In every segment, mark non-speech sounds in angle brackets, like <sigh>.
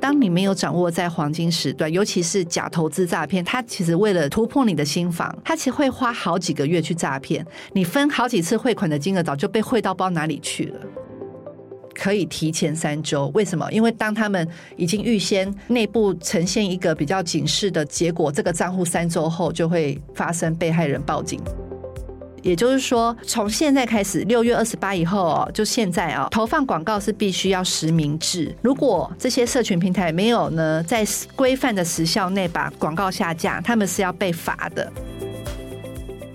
当你没有掌握在黄金时段，尤其是假投资诈骗，他其实为了突破你的心防，他其实会花好几个月去诈骗你，分好几次汇款的金额早就被汇到不知道哪里去了。可以提前三周，为什么？因为当他们已经预先内部呈现一个比较警示的结果，这个账户三周后就会发生被害人报警。也就是说，从现在开始，六月二十八以后哦，就现在哦，投放广告是必须要实名制。如果这些社群平台没有呢，在规范的时效内把广告下架，他们是要被罚的。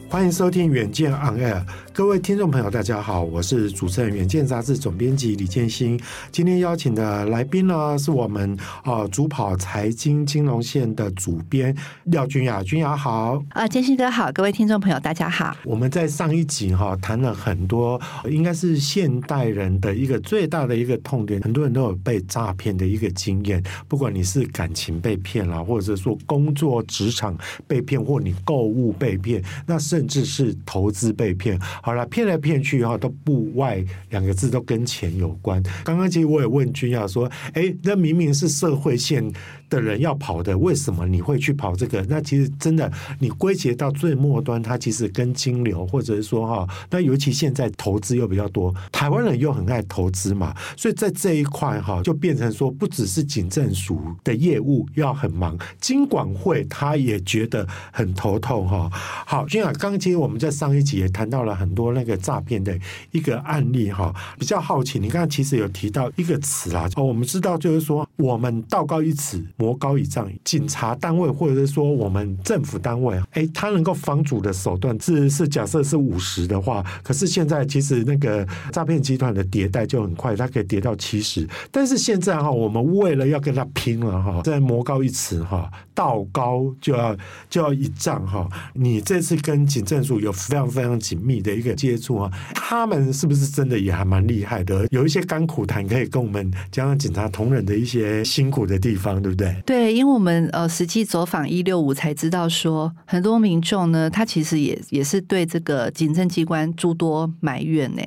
欢迎收听《远见 On Air》，各位听众朋友，大家好，我是主持人《远见》杂志总编辑李建新。今天邀请的来宾呢，是我们呃主跑财经金融线的主编廖君雅，君雅好。啊，建新哥好，各位听众朋友大家好。我们在上一集哈谈了很多，应该是现代人的一个最大的一个痛点，很多人都有被诈骗的一个经验，不管你是感情被骗了，或者说工作职场被骗，或你购物被骗，那甚甚至是投资被骗，好了，骗来骗去哈，都不外两个字，都跟钱有关。刚刚其实我也问君雅说，哎，那明明是社会现的人要跑的，为什么你会去跑这个？那其实真的，你归结到最末端，它其实跟金流，或者是说哈，那尤其现在投资又比较多，台湾人又很爱投资嘛，所以在这一块哈，就变成说，不只是警政署的业务要很忙，金管会他也觉得很头痛哈。好，君雅，刚其实我们在上一集也谈到了很多那个诈骗的一个案例哈，比较好奇，你刚刚其实有提到一个词啊，哦，我们知道就是说，我们道高一尺。魔高一丈，警察单位或者是说我们政府单位，哎，他能够防阻的手段是是假设是五十的话，可是现在其实那个诈骗集团的迭代就很快，它可以叠到七十。但是现在哈，我们为了要跟他拼了哈，在魔高一尺哈，道高就要就要一丈哈。你这次跟警政署有非常非常紧密的一个接触啊，他们是不是真的也还蛮厉害的？有一些甘苦谈可以跟我们讲讲警察同仁的一些辛苦的地方，对不对？对，因为我们呃实际走访一六五才知道说，很多民众呢，他其实也也是对这个警政机关诸多埋怨呢。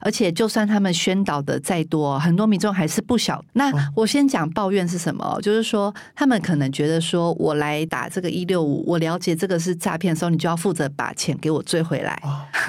而且就算他们宣导的再多，很多民众还是不晓。那我先讲抱怨是什么，就是说他们可能觉得说我来打这个一六五，我了解这个是诈骗的时候，你就要负责把钱给我追回来。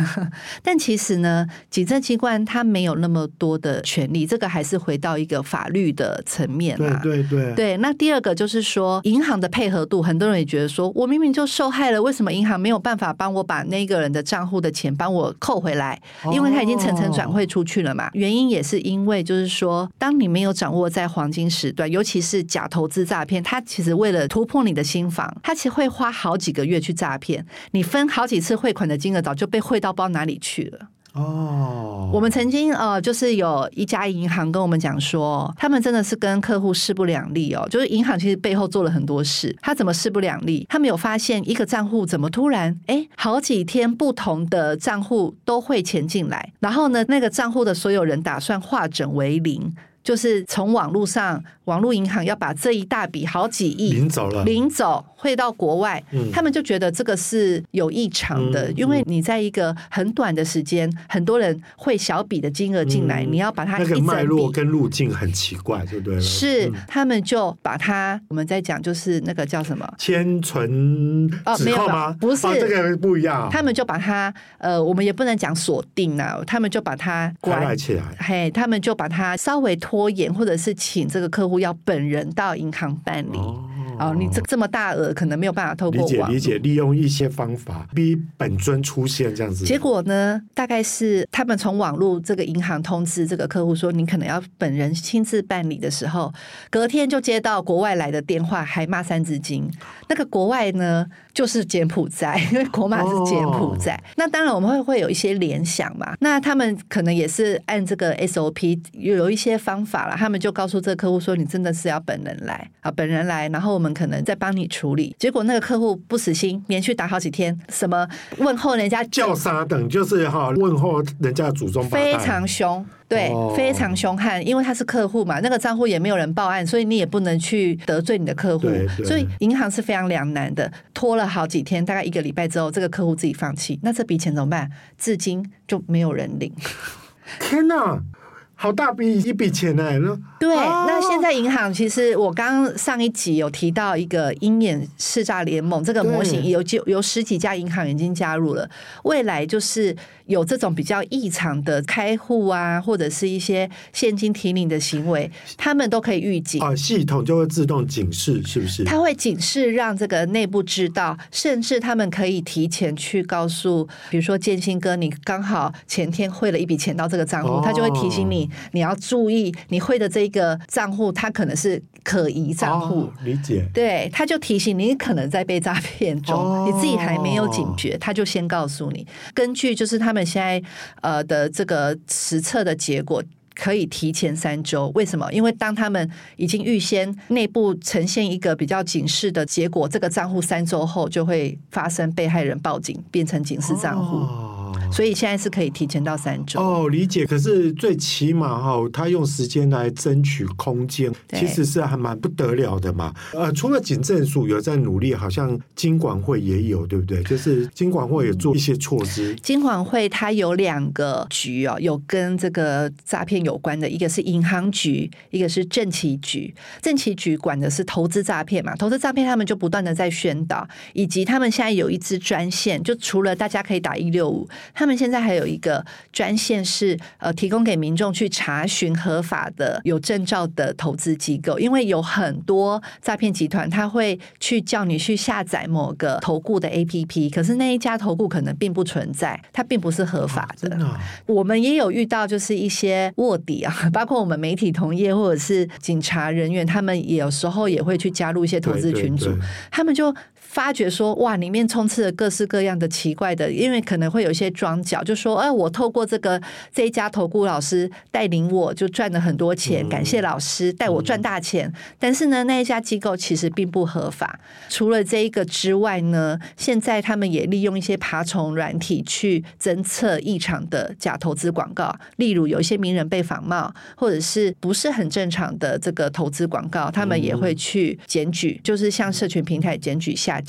<laughs> 但其实呢，警政机关他没有那么多的权利，这个还是回到一个法律的层面嘛。对对对。对，那第二。个就是说，银行的配合度，很多人也觉得说，我明明就受害了，为什么银行没有办法帮我把那个人的账户的钱帮我扣回来？因为他已经层层转汇出去了嘛。原因也是因为，就是说，当你没有掌握在黄金时段，尤其是假投资诈骗，他其实为了突破你的心房，他其实会花好几个月去诈骗你，分好几次汇款的金额早就被汇到不知道哪里去了。哦，我们曾经呃，就是有一家银行跟我们讲说，他们真的是跟客户势不两立哦。就是银行其实背后做了很多事，他怎么势不两立？他们有发现一个账户怎么突然哎，好几天不同的账户都会钱进来，然后呢，那个账户的所有人打算化整为零。就是从网络上，网络银行要把这一大笔好几亿领走了，领走汇到国外，嗯，他们就觉得这个是有异常的，嗯，因为你在一个很短的时间，很多人汇小笔的金额进来，嗯，你要把它那个脉络跟路径很奇怪，对不对？是，他们就把它，我们在讲就是那个叫什么？千存哦，没有吗？不是，哦，这个不一样，他们就把它呃，我们也不能讲锁定啊，他们就把它关起来，嘿，他们就把它稍微拖。拖延，或者是请这个客户要本人到银行办理。哦，你这这么大额可能没有办法透过网理解理解，利用一些方法逼本尊出现这样子。结果呢，大概是他们从网络这个银行通知这个客户说，你可能要本人亲自办理的时候，隔天就接到国外来的电话，还骂三字经。那个国外呢，就是柬埔寨，因为国马是柬埔寨。哦、那当然我们会会有一些联想嘛。那他们可能也是按这个 SOP 有有一些方法了，他们就告诉这个客户说，你真的是要本人来啊，本人来，然后我们可能再帮你处理。结果那个客户不死心，连续打好几天，什么问候人家叫啥等，就是哈问候人家祖宗，非常凶。对，非常凶悍，因为他是客户嘛，那个账户也没有人报案，所以你也不能去得罪你的客户，所以银行是非常两难的，拖了好几天，大概一个礼拜之后，这个客户自己放弃，那这笔钱怎么办？至今就没有人领。天哪！好大笔一笔钱呢！对，那现在银行其实我刚刚上一集有提到一个鹰眼识诈联盟这个模型，有就有十几家银行已经加入了。未来就是有这种比较异常的开户啊，或者是一些现金提领的行为，他们都可以预警啊，系统就会自动警示，是不是？它会警示让这个内部知道，甚至他们可以提前去告诉，比如说建新哥，你刚好前天汇了一笔钱到这个账户，他就会提醒你。你要注意，你汇的这个账户，它可能是可疑账户。哦，理解。对，他就提醒你可能在被诈骗中，哦，你自己还没有警觉，他就先告诉你。根据就是他们现在呃的这个实测的结果，可以提前三周。为什么？因为当他们已经预先内部呈现一个比较警示的结果，这个账户三周后就会发生被害人报警，变成警示账户。所以现在是可以提前到三周哦，理解。可是最起码哈，他用时间来争取空间，其实是还蛮不得了的嘛。呃，除了警政署有在努力，好像金管会也有，对不对？就是金管会也做一些措施。嗯、金管会它有两个局哦，有跟这个诈骗有关的，一个是银行局，一个是政企局。政企局管的是投资诈骗嘛，投资诈骗他们就不断的在宣导，以及他们现在有一支专线，就除了大家可以打一六五。他们现在还有一个专线是呃，提供给民众去查询合法的有证照的投资机构，因为有很多诈骗集团他会去叫你去下载某个投顾的 APP，可是那一家投顾可能并不存在，它并不是合法的。我们也有遇到就是一些卧底啊，<laughs> 包括我们媒体同业或者是警察人员，他们也有时候也会去加入一些投资群组，对对对，他们就。发觉说哇，里面充斥着各式各样的奇怪的，因为可能会有一些桩脚，就说哎，我透过这个这一家投顾老师带领我，就赚了很多钱，感谢老师带我赚大钱。但是呢，那一家机构其实并不合法。除了这一个之外呢，现在他们也利用一些爬虫软体去侦测异常的假投资广告，例如有一些名人被仿冒，或者是不是很正常的这个投资广告，他们也会去检举，就是向社群平台检举下。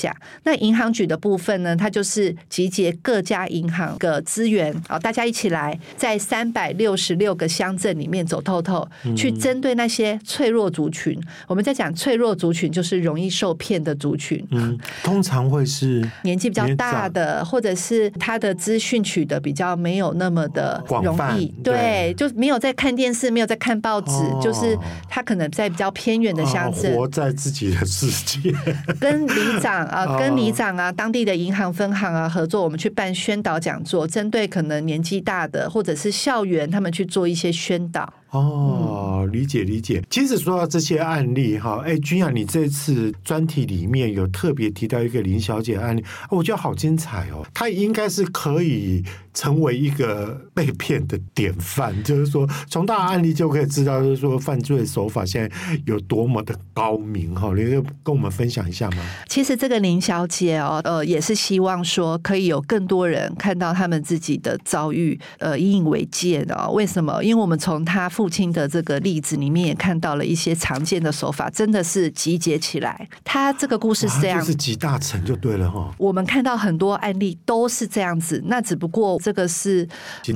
那银行局的部分呢，它就是集结各家银行的资源啊，大家一起来在三百六十六个乡镇里面走透透，去针对那些脆弱族群。我们在讲脆弱族群，就是容易受骗的族群。嗯，通常会是 <laughs> 年纪比较大的，或者是他的资讯取得比较没有那么的容易，对，就没有在看电视，没有在看报纸，就是他可能在比较偏远的乡镇，活在自己的世界，跟里长。啊，跟里长啊，当地的银行分行啊合作，我们去办宣导讲座，针对可能年纪大的或者是校园，他们去做一些宣导。哦，理解理解。其实说到这些案例哈，哎，君雅，你这次专题里面有特别提到一个林小姐案例，我觉得好精彩哦。她应该是可以成为一个被骗的典范，就是说从大案例就可以知道，就是说犯罪手法现在有多么的高明哈。你可以跟我们分享一下吗？其实这个林小姐哦，呃，也是希望说可以有更多人看到他们自己的遭遇，呃，引以为戒的哦。为什么？因为我们从她父亲的这个例子里面也看到了一些常见的手法，真的是集结起来。他这个故事是这样，就是集大成就对了哈。我们看到很多案例都是这样子，那只不过这个是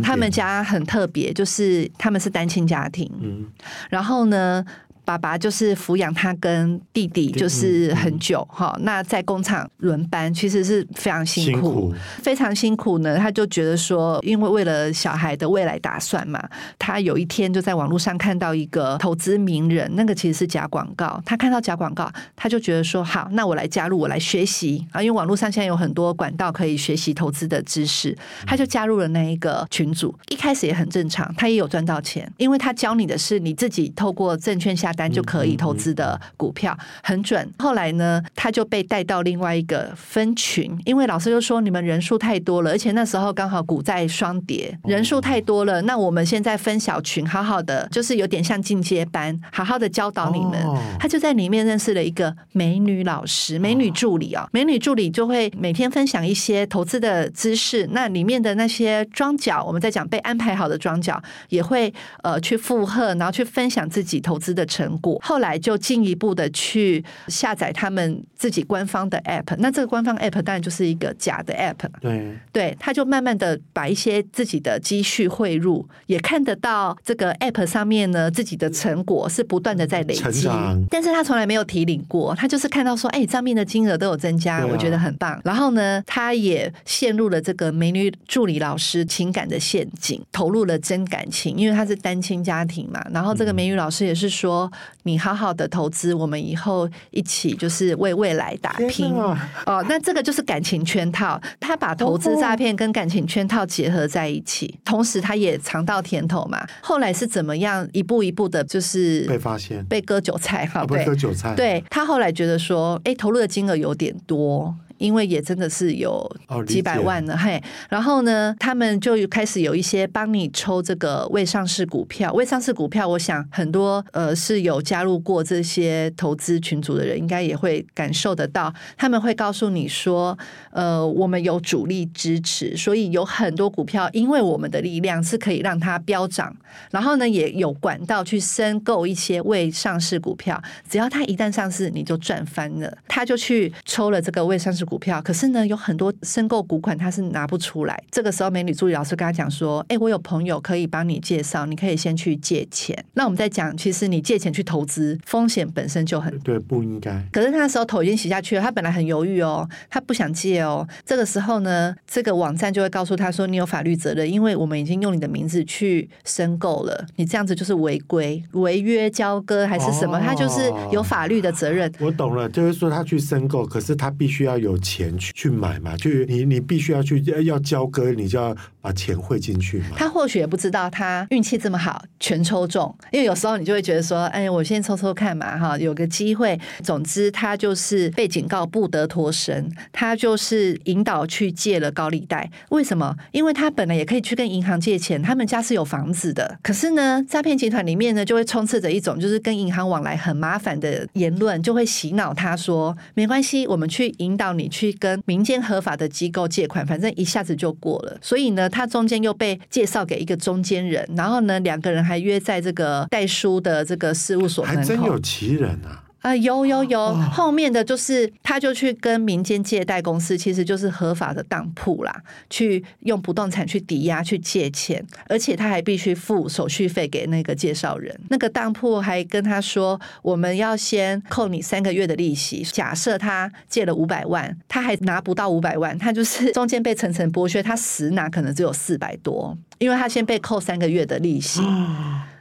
他们家很特别，就是他们是单亲家庭。嗯，然后呢，爸爸就是抚养他跟弟弟，就是很久哈。那在工厂轮班，其实是非常辛苦，辛苦，非常辛苦呢。他就觉得说，因为为了小孩的未来打算嘛，他有一天就在网络上看到一个投资名人，那个其实是假广告。他看到假广告，他就觉得说，好，那我来加入，我来学习啊。因为网络上现在有很多管道可以学习投资的知识，他就加入了那一个群组。一开始也很正常，他也有赚到钱，因为他教你的是你自己透过证券下。单就可以投资的股票很准。后来呢，他就被带到另外一个分群，因为老师就说你们人数太多了，而且那时候刚好股债双跌，人数太多了。那我们现在分小群，好好的，就是有点像进阶班，好好的教导你们。他就在里面认识了一个美女老师、美女助理啊，美女助理就会每天分享一些投资的知识。那里面的那些庄脚，我们在讲被安排好的庄脚，也会呃去附和，然后去分享自己投资的成。成果，后来就进一步的去下载他们自己官方的 app。那这个官方 app 当然就是一个假的 app。对，对，他就慢慢的把一些自己的积蓄汇入，也看得到这个 app 上面呢，自己的成果是不断的在累积。但是他从来没有提领过，他就是看到说，哎，账面的金额都有增加，啊、我觉得很棒。然后呢，他也陷入了这个美女助理老师情感的陷阱，投入了真感情，因为他是单亲家庭嘛。然后这个美女老师也是说，你好好的投资，我们以后一起就是为未来打拼。哦，那这个就是感情圈套，他把投资诈骗跟感情圈套结合在一起，同时他也尝到甜头嘛。后来是怎么样一步一步的，就是被发现，被割韭菜哈，被割韭菜。对，他后来觉得说，哎，投入的金额有点多。因为也真的是有几百万了，嘿，然后呢，他们就开始有一些帮你抽这个未上市股票。未上市股票，我想很多呃是有加入过这些投资群组的人，应该也会感受得到。他们会告诉你说，呃，我们有主力支持，所以有很多股票，因为我们的力量是可以让它飙涨。然后呢，也有管道去申购一些未上市股票，只要它一旦上市，你就赚翻了。他就去抽了这个未上市股票，可是呢，有很多申购股款他是拿不出来。这个时候，美女助理老师跟他讲说：“哎，我有朋友可以帮你介绍，你可以先去借钱。那我们再讲，其实你借钱去投资，风险本身就很对，不应该。可是他那时候头已经洗下去了，他本来很犹豫哦，他不想借哦。这个时候呢，这个网站就会告诉他说：你有法律责任，因为我们已经用你的名字去申购了，你这样子就是违规、违约交割还是什么？他就是有法律的责任。我懂了，就是说他去申购，可是他必须要有。钱去去买嘛，就你你必须要去要交割，你就要把钱汇进去嘛。他或许也不知道他运气这么好，全抽中。因为有时候你就会觉得说，哎，我先抽抽看嘛，哈，有个机会。总之，他就是被警告不得脱身，他就是引导去借了高利贷。为什么？因为他本来也可以去跟银行借钱，他们家是有房子的。可是呢，诈骗集团里面呢，就会充斥着一种就是跟银行往来很麻烦的言论，就会洗脑他说，没关系，我们去引导你。去跟民间合法的机构借款，反正一下子就过了。所以呢，他中间又被介绍给一个中间人，然后呢，两个人还约在这个代书的这个事务所门口。还真有其人啊！啊，有有有，后面的就是他就去跟民间借贷公司，其实就是合法的当铺啦，去用不动产去抵押去借钱，而且他还必须付手续费给那个介绍人。那个当铺还跟他说，我们要先扣你三个月的利息。假设他借了五百万，他还拿不到五百万，他就是 <laughs> 中间被层层剥削，他实拿可能只有四百多，因为他先被扣三个月的利息。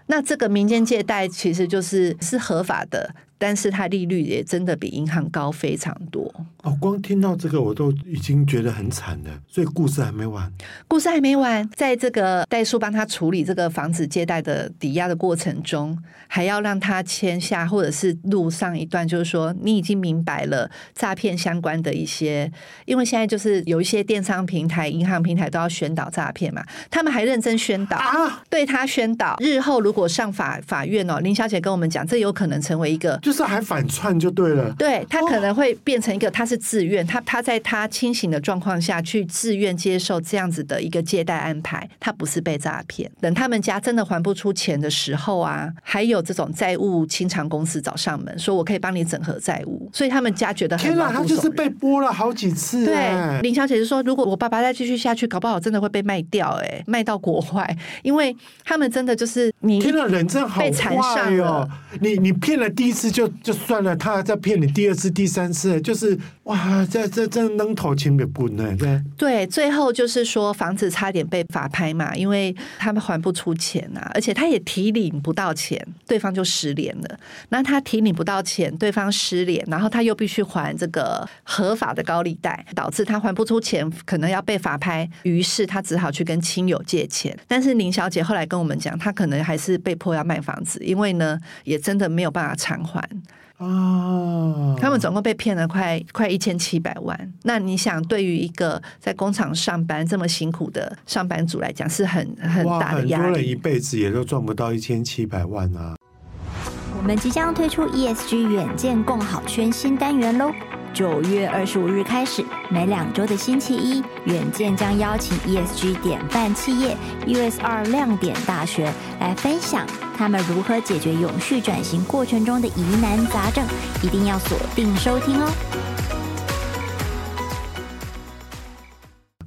那这个民间借贷其实就是是合法的。但是它利率也真的比银行高非常多哦。光听到这个我都已经觉得很惨了，所以故事还没完。故事还没完，在这个代数帮他处理这个房子借贷的抵押的过程中，还要让他签下或者是录上一段，就是说你已经明白了诈骗相关的一些，因为现在就是有一些电商平台、银行平台都要宣导诈骗嘛，他们还认真宣导，啊、对他宣导，日后如果上法法院哦，林小姐跟我们讲，这有可能成为一个。就是还反串就对了，对，他可能会变成一个，他是自愿，他他在他清醒的状况下去自愿接受这样子的一个借贷安排，他不是被诈骗。等他们家真的还不出钱的时候啊，还有这种债务清偿公司找上门，说我可以帮你整合债务，所以他们家觉得很天哪，他就是被剥了好几次。对，林小姐就说，如果我爸爸再继续下去，搞不好真的会被卖掉，哎，卖到国外，因为他们真的就是你天哪，人真好坏哟，你你骗了第一次就。就就算了，他还在骗你第二次、第三次，就是哇，这这这扔头钱的滚呢？对对，最后就是说房子差点被法拍嘛，因为他们还不出钱啊，而且他也提领不到钱，对方就失联了。那他提领不到钱，对方失联，然后他又必须还这个合法的高利贷，导致他还不出钱，可能要被法拍，于是他只好去跟亲友借钱。但是林小姐后来跟我们讲，她可能还是被迫要卖房子，因为呢，也真的没有办法偿还。哦，他们总共被骗了快快一千七百万。那你想，对于一个在工厂上班这么辛苦的上班族来讲，是很很大的压力。很多人一辈子也都赚不到一千七百万啊！我们即将推出 ESG 远见共好圈新单元喽！九月二十五日开始，每两周的星期一，远见将邀请 ESG 典范企业 USR 亮点大学来分享他们如何解决永续转型过程中的疑难杂症，一定要锁定收听哦。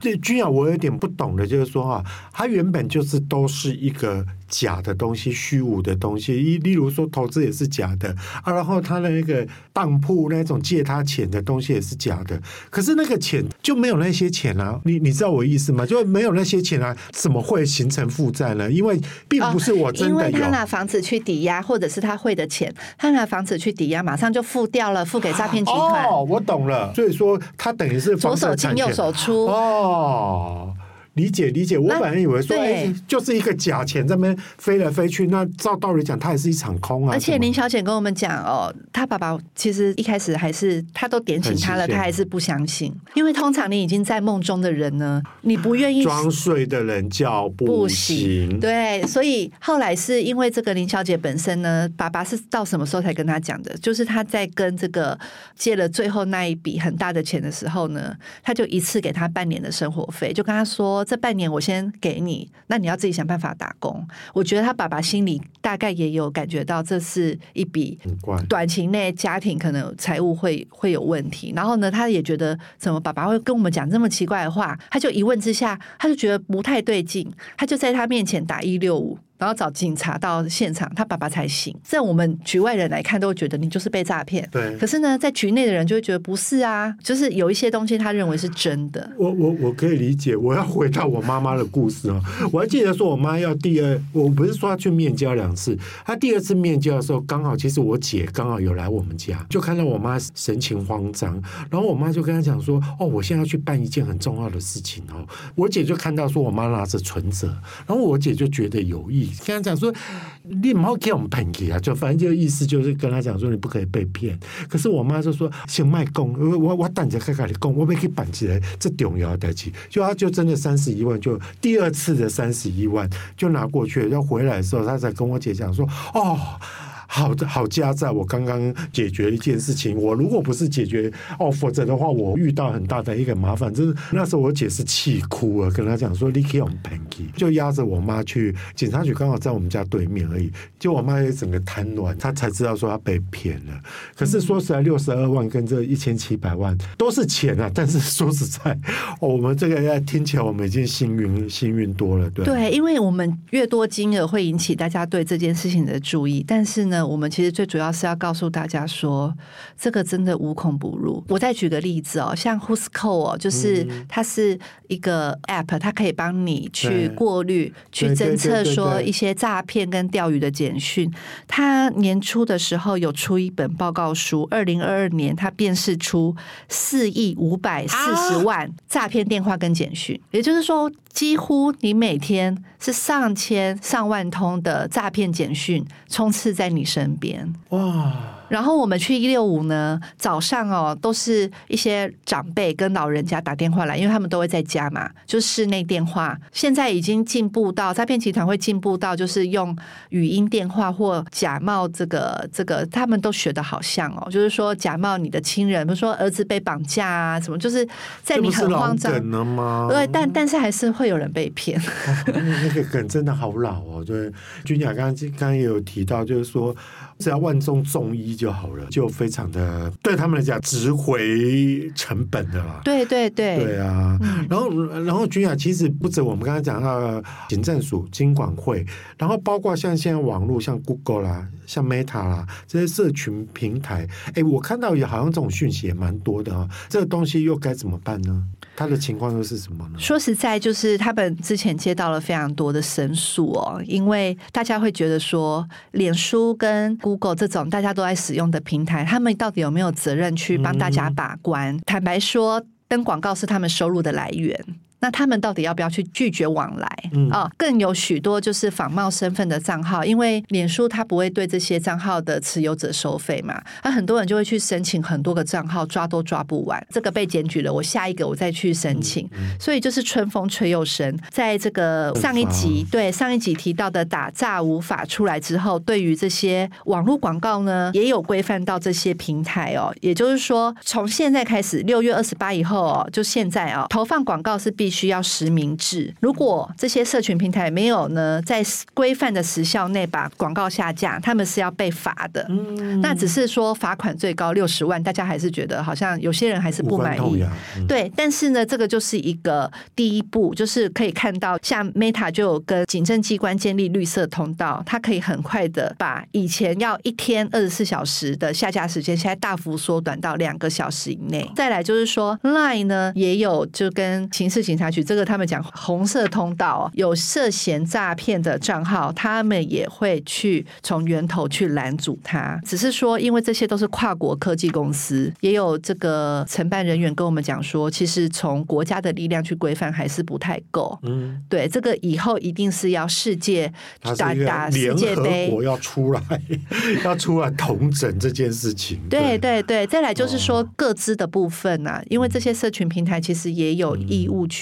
这君雅，我有点不懂的，就是说哈，它原本就是都是一个。假的东西，虚无的东西，例例如说投资也是假的啊，然后他的那个当铺那种借他钱的东西也是假的，可是那个钱就没有那些钱啊，你你知道我意思吗？就没有那些钱啊，怎么会形成负债呢？因为并不是我真的有，哦，因为他拿房子去抵押，或者是他汇的钱，他拿房子去抵押，马上就付掉了，付给诈骗集团。哦，我懂了，所以说他等于是左手进右手出哦。理解理解，我本来以为说，哎，就是一个假钱在那边飞来飞去，那照道理讲，它也是一场空啊。而且林小姐跟我们讲哦，她爸爸其实一开始还是她都点醒他了，他还是不相信，因为通常你已经在梦中的人呢，你不愿意装睡的人叫不行。对，所以后来是因为这个林小姐本身呢，爸爸是到什么时候才跟她讲的？就是他在跟这个借了最后那一笔很大的钱的时候呢，他就一次给他半年的生活费，就跟他说。这半年我先给你，那你要自己想办法打工。我觉得他爸爸心里大概也有感觉到，这是一笔短期内家庭可能财务会会有问题。然后呢，他也觉得怎么爸爸会跟我们讲这么奇怪的话？他就一问之下，他就觉得不太对劲，他就在他面前打一六五。然后找警察到现场，他爸爸才醒。在我们局外人来看，都会觉得你就是被诈骗。对。可是呢，在局内的人就会觉得不是啊，就是有一些东西他认为是真的。我我我可以理解。我要回到我妈妈的故事哦。<laughs> 我还记得说，我妈要第二，我不是说要去面交两次，她第二次面交的时候，刚好其实我姐刚好有来我们家，就看到我妈神情慌张，然后我妈就跟她讲说：“哦，我现在要去办一件很重要的事情哦。”我姐就看到说我妈拿着存折，然后我姐就觉得有意。跟他讲说，你不好给我们骗去啊！就反正就意思就是跟他讲说，你不可以被骗。可是我妈就说，先卖供，我我等着看看你供，我没给办起来，这重要的起。就他就真的三十一万，就第二次的三十一万就拿过去。要回来的时候，他才跟我姐讲说，哦。好的，好加在我刚刚解决一件事情。我如果不是解决哦，否则的话，我遇到很大的一个麻烦。就是那时候我姐是气哭了，跟他讲说：“你可以用 Panky，就压着我妈去警察局，刚好在我们家对面而已。”就我妈也整个瘫软，她才知道说她被骗了。可是说实在，六十二万跟这一千七百万都是钱啊。但是说实在，我们这个要听起来我们已经幸运幸运多了，对对，因为我们越多金额会引起大家对这件事情的注意，但是呢。我们其实最主要是要告诉大家说，这个真的无孔不入。我再举个例子哦，像 Whoscall 哦，就是它是一个 App，它可以帮你去过滤、去侦测说一些诈骗跟钓鱼的简讯。它年初的时候有出一本报告书，二零二二年它辨识出四亿五百四十万诈骗电话跟简讯，也就是说，几乎你每天是上千上万通的诈骗简讯充斥在你身边。哇！然后我们去一六五呢，早上哦，都是一些长辈跟老人家打电话来，因为他们都会在家嘛，就是室内电话。现在已经进步到诈骗集团会进步到，就是用语音电话或假冒这个这个，他们都学的好像哦，就是说假冒你的亲人，比如说儿子被绑架啊什么，就是在你很慌张了吗？对，但但是还是会有人被骗。哦，那个梗真的好老哦，对，君雅刚刚刚刚也有提到，就是说。只要万中中一就好了，就非常的对他们来讲值回成本的啦。对对对，对啊。嗯、然后然后君雅其实不止我们刚才讲到行政署、金管会，然后包括像现在网络，像 Google 啦、像 Meta 啦这些社群平台，哎，我看到也好像这种讯息也蛮多的啊。这个东西又该怎么办呢？他的情况又是什么呢？说实在，就是他们之前接到了非常多的申诉哦，因为大家会觉得说，脸书跟 Google 这种大家都在使用的平台，他们到底有没有责任去帮大家把关？嗯、坦白说，登广告是他们收入的来源。那他们到底要不要去拒绝往来？啊、嗯哦，更有许多就是仿冒身份的账号，因为脸书它不会对这些账号的持有者收费嘛，那很多人就会去申请很多个账号，抓都抓不完。这个被检举了，我下一个我再去申请，嗯嗯、所以就是春风吹又生。在这个上一集，对上一集提到的打诈无法出来之后，对于这些网络广告呢，也有规范到这些平台哦。也就是说，从现在开始，六月二十八以后哦，就现在哦，投放广告是必须要实名制。如果这些社群平台没有呢，在规范的时效内把广告下架，他们是要被罚的。嗯，那只是说罚款最高六十万，大家还是觉得好像有些人还是不满意。嗯、对，但是呢，这个就是一个第一步，就是可以看到，像 Meta 就有跟警政机关建立绿色通道，它可以很快的把以前要一天二十四小时的下架时间，现在大幅缩短到两个小时以内。再来就是说，Line 呢也有就跟刑事警察局这个他们讲红色通道，有涉嫌诈骗的账号，他们也会去从源头去拦阻它。只是说，因为这些都是跨国科技公司，也有这个承办人员跟我们讲说，其实从国家的力量去规范还是不太够。嗯，对，这个以后一定是要世界打打世界杯，我要出来，<laughs> 要出来同整这件事情。对对对，再来就是说各自的部分啊，因为这些社群平台其实也有义务去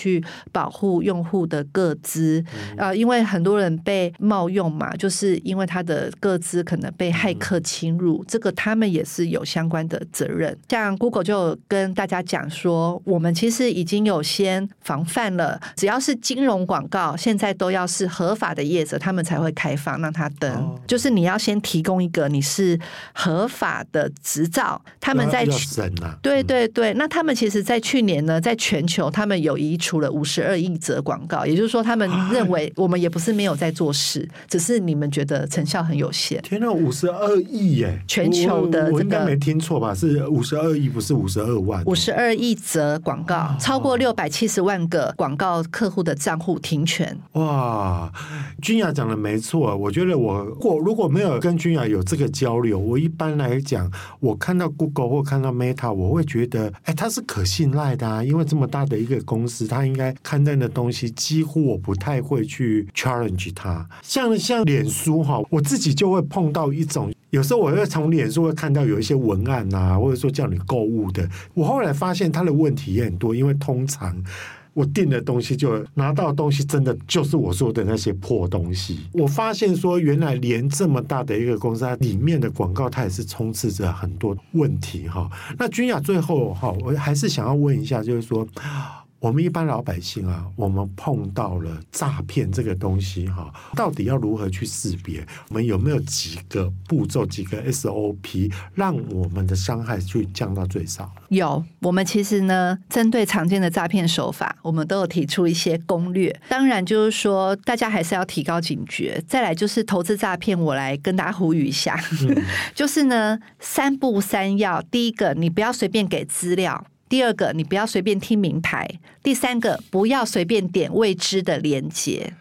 保护用户的个资啊，因为很多人被冒用嘛，就是因为他的个资可能被骇客侵入，这个他们也是有相关的责任。像 Google 就有跟大家讲说，我们其实已经有先防范了，只要是金融广告，现在都要是合法的业者，他们才会开放让他登。哦、就是你要先提供一个你是合法的执照，他们在审啊。对对对，那他们其实，在去年呢，在全球他们有移除了五十二亿则广告，也就是说，他们认为我们也不是没有在做事，只是你们觉得成效很有限。天哪，五十二亿耶！全球的、这个、我应该没听错吧？是五十二亿，不是五十二万。五十二亿则广告，超过六百七十万个广告客户的账户停权。哇，君雅讲的没错，我觉得我过如果没有跟君雅有这个交流，我一般来讲，我看到 Google 或看到 Meta，我会觉得，哎，它是可信赖的啊，因为这么大的一个公司，它应该刊登的东西，几乎我不太会去 challenge 他。像像脸书哈，我自己就会碰到一种，有时候我会从脸书会看到有一些文案啊，或者说叫你购物的，我后来发现他的问题也很多，因为通常。我订的东西就拿到的东西，真的就是我说的那些破东西。我发现说，原来连这么大的一个公司，它里面的广告它也是充斥着很多问题哈。那君雅最后哈，我还是想要问一下，就是说。我们一般老百姓啊，我们碰到了诈骗这个东西哈，到底要如何去识别？我们有没有几个步骤、几个 SOP，让我们的伤害去降到最少？有，我们其实呢，针对常见的诈骗手法，我们都有提出一些攻略。当然，就是说大家还是要提高警觉。再来就是投资诈骗，我来跟大家呼吁一下，嗯、<laughs> 就是呢，三不三要。第一个，你不要随便给资料。第二个，你不要随便听名牌；第三个，不要随便点未知的连接。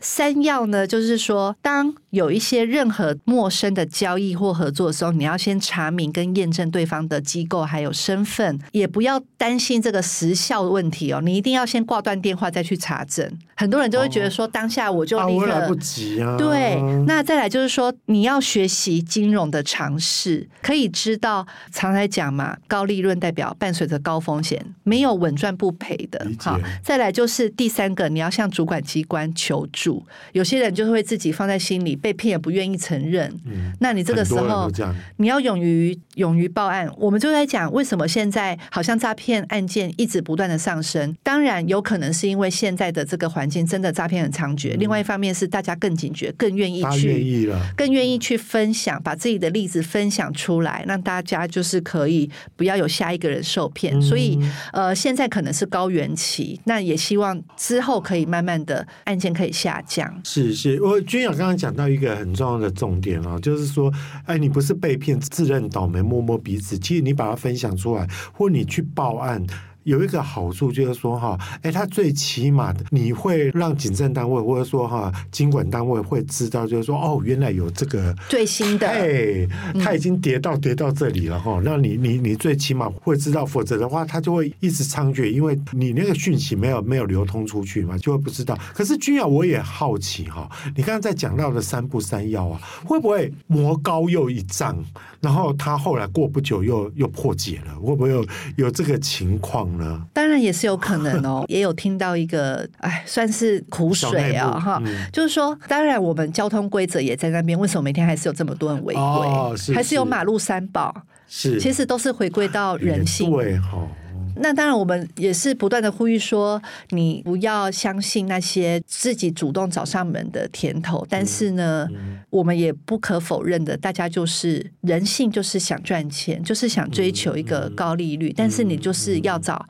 三要呢，就是说，当有一些任何陌生的交易或合作的时候，你要先查明跟验证对方的机构还有身份，也不要担心这个时效的问题哦。你一定要先挂断电话再去查证。很多人就会觉得说，当下我就立刻、啊、来不及啊。对，那再来就是说，你要学习金融的常识，可以知道常来讲嘛，高利润代表伴随着高风险，没有稳赚不赔的。好，再来就是第三个，你要向主管机关求助。有些人就会自己放在心里，被骗也不愿意承认。嗯，那你这个时候你要勇于勇于报案。我们就在讲，为什么现在好像诈骗案件一直不断的上升？当然有可能是因为现在的这个环境真的诈骗很猖獗。另外一方面是大家更警觉，更愿意去，更愿意去分享，把自己的例子分享出来，让大家就是可以不要有下一个人受骗。所以呃，现在可能是高原期，那也希望之后可以慢慢的案件可以下。降是是，我君雅刚刚讲到一个很重要的重点啊，就是说，哎，你不是被骗，自认倒霉，摸摸鼻子，其实你把它分享出来，或你去报案。有一个好处就是说哈，哎，它最起码的你会让警政单位或者说哈经管单位会知道，就是说哦，原来有这个最新的，哎，它已经跌到跌到这里了哈。那你你你最起码会知道，否则的话它就会一直猖獗，因为你那个讯息没有没有流通出去嘛，就会不知道。可是君雅，我也好奇哈，你刚刚在讲到的三不三要啊，会不会魔高又一丈？然后他后来过不久又又破解了，会不会有有这个情况呢？当然也是有可能哦，<laughs> 也有听到一个，哎，算是苦水啊，哈，嗯、就是说，当然我们交通规则也在那边，为什么每天还是有这么多人违规？哦、是是还是有马路三宝？是，其实都是回归到人性，对哈。那当然，我们也是不断的呼吁说，你不要相信那些自己主动找上门的甜头。但是呢，我们也不可否认的，大家就是人性，就是想赚钱，就是想追求一个高利率。但是你就是要找。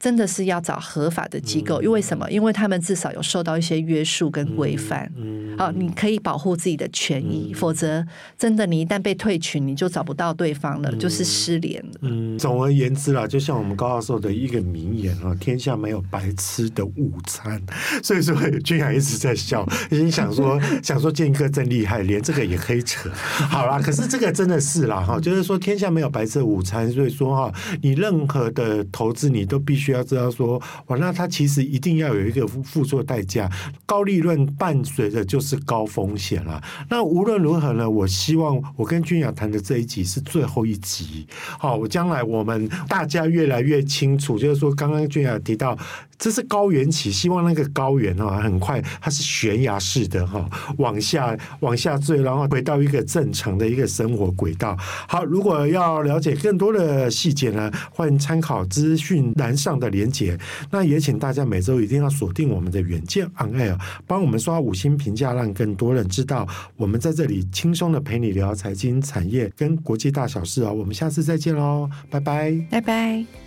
真的是要找合法的机构，因为什么？因为他们至少有受到一些约束跟规范。嗯好，你可以保护自己的权益，否则真的你一旦被退群，你就找不到对方了，就是失联了。嗯，总而言之啦，就像我们高教授的一个名言啊：“天下没有白吃的午餐。<laughs> ”所以说，君雅一直在笑，已经想说 <laughs> 想说建哥真厉害，连这个也可以扯。好啦，可是这个真的是啦哈，就是说天下没有白吃的午餐，所以说哈，你任何的投资你都必须。要知道说，哇，那它其实一定要有一个付出的代价，高利润伴随着就是高风险了。那无论如何呢，我希望我跟君雅谈的这一集是最后一集。好，我将来我们大家越来越清楚，就是说，刚刚君雅提到。这是高原期，希望那个高原啊，很快它是悬崖式的哈，往下往下坠，然后回到一个正常的一个生活轨道。好，如果要了解更多的细节呢，欢迎参考资讯栏上的连结。那也请大家每周一定要锁定我们的远见 On Air，帮我们刷五星评价，让更多人知道我们在这里轻松的陪你聊财经、产业跟国际大小事哦。我们下次再见喽，拜拜，拜拜。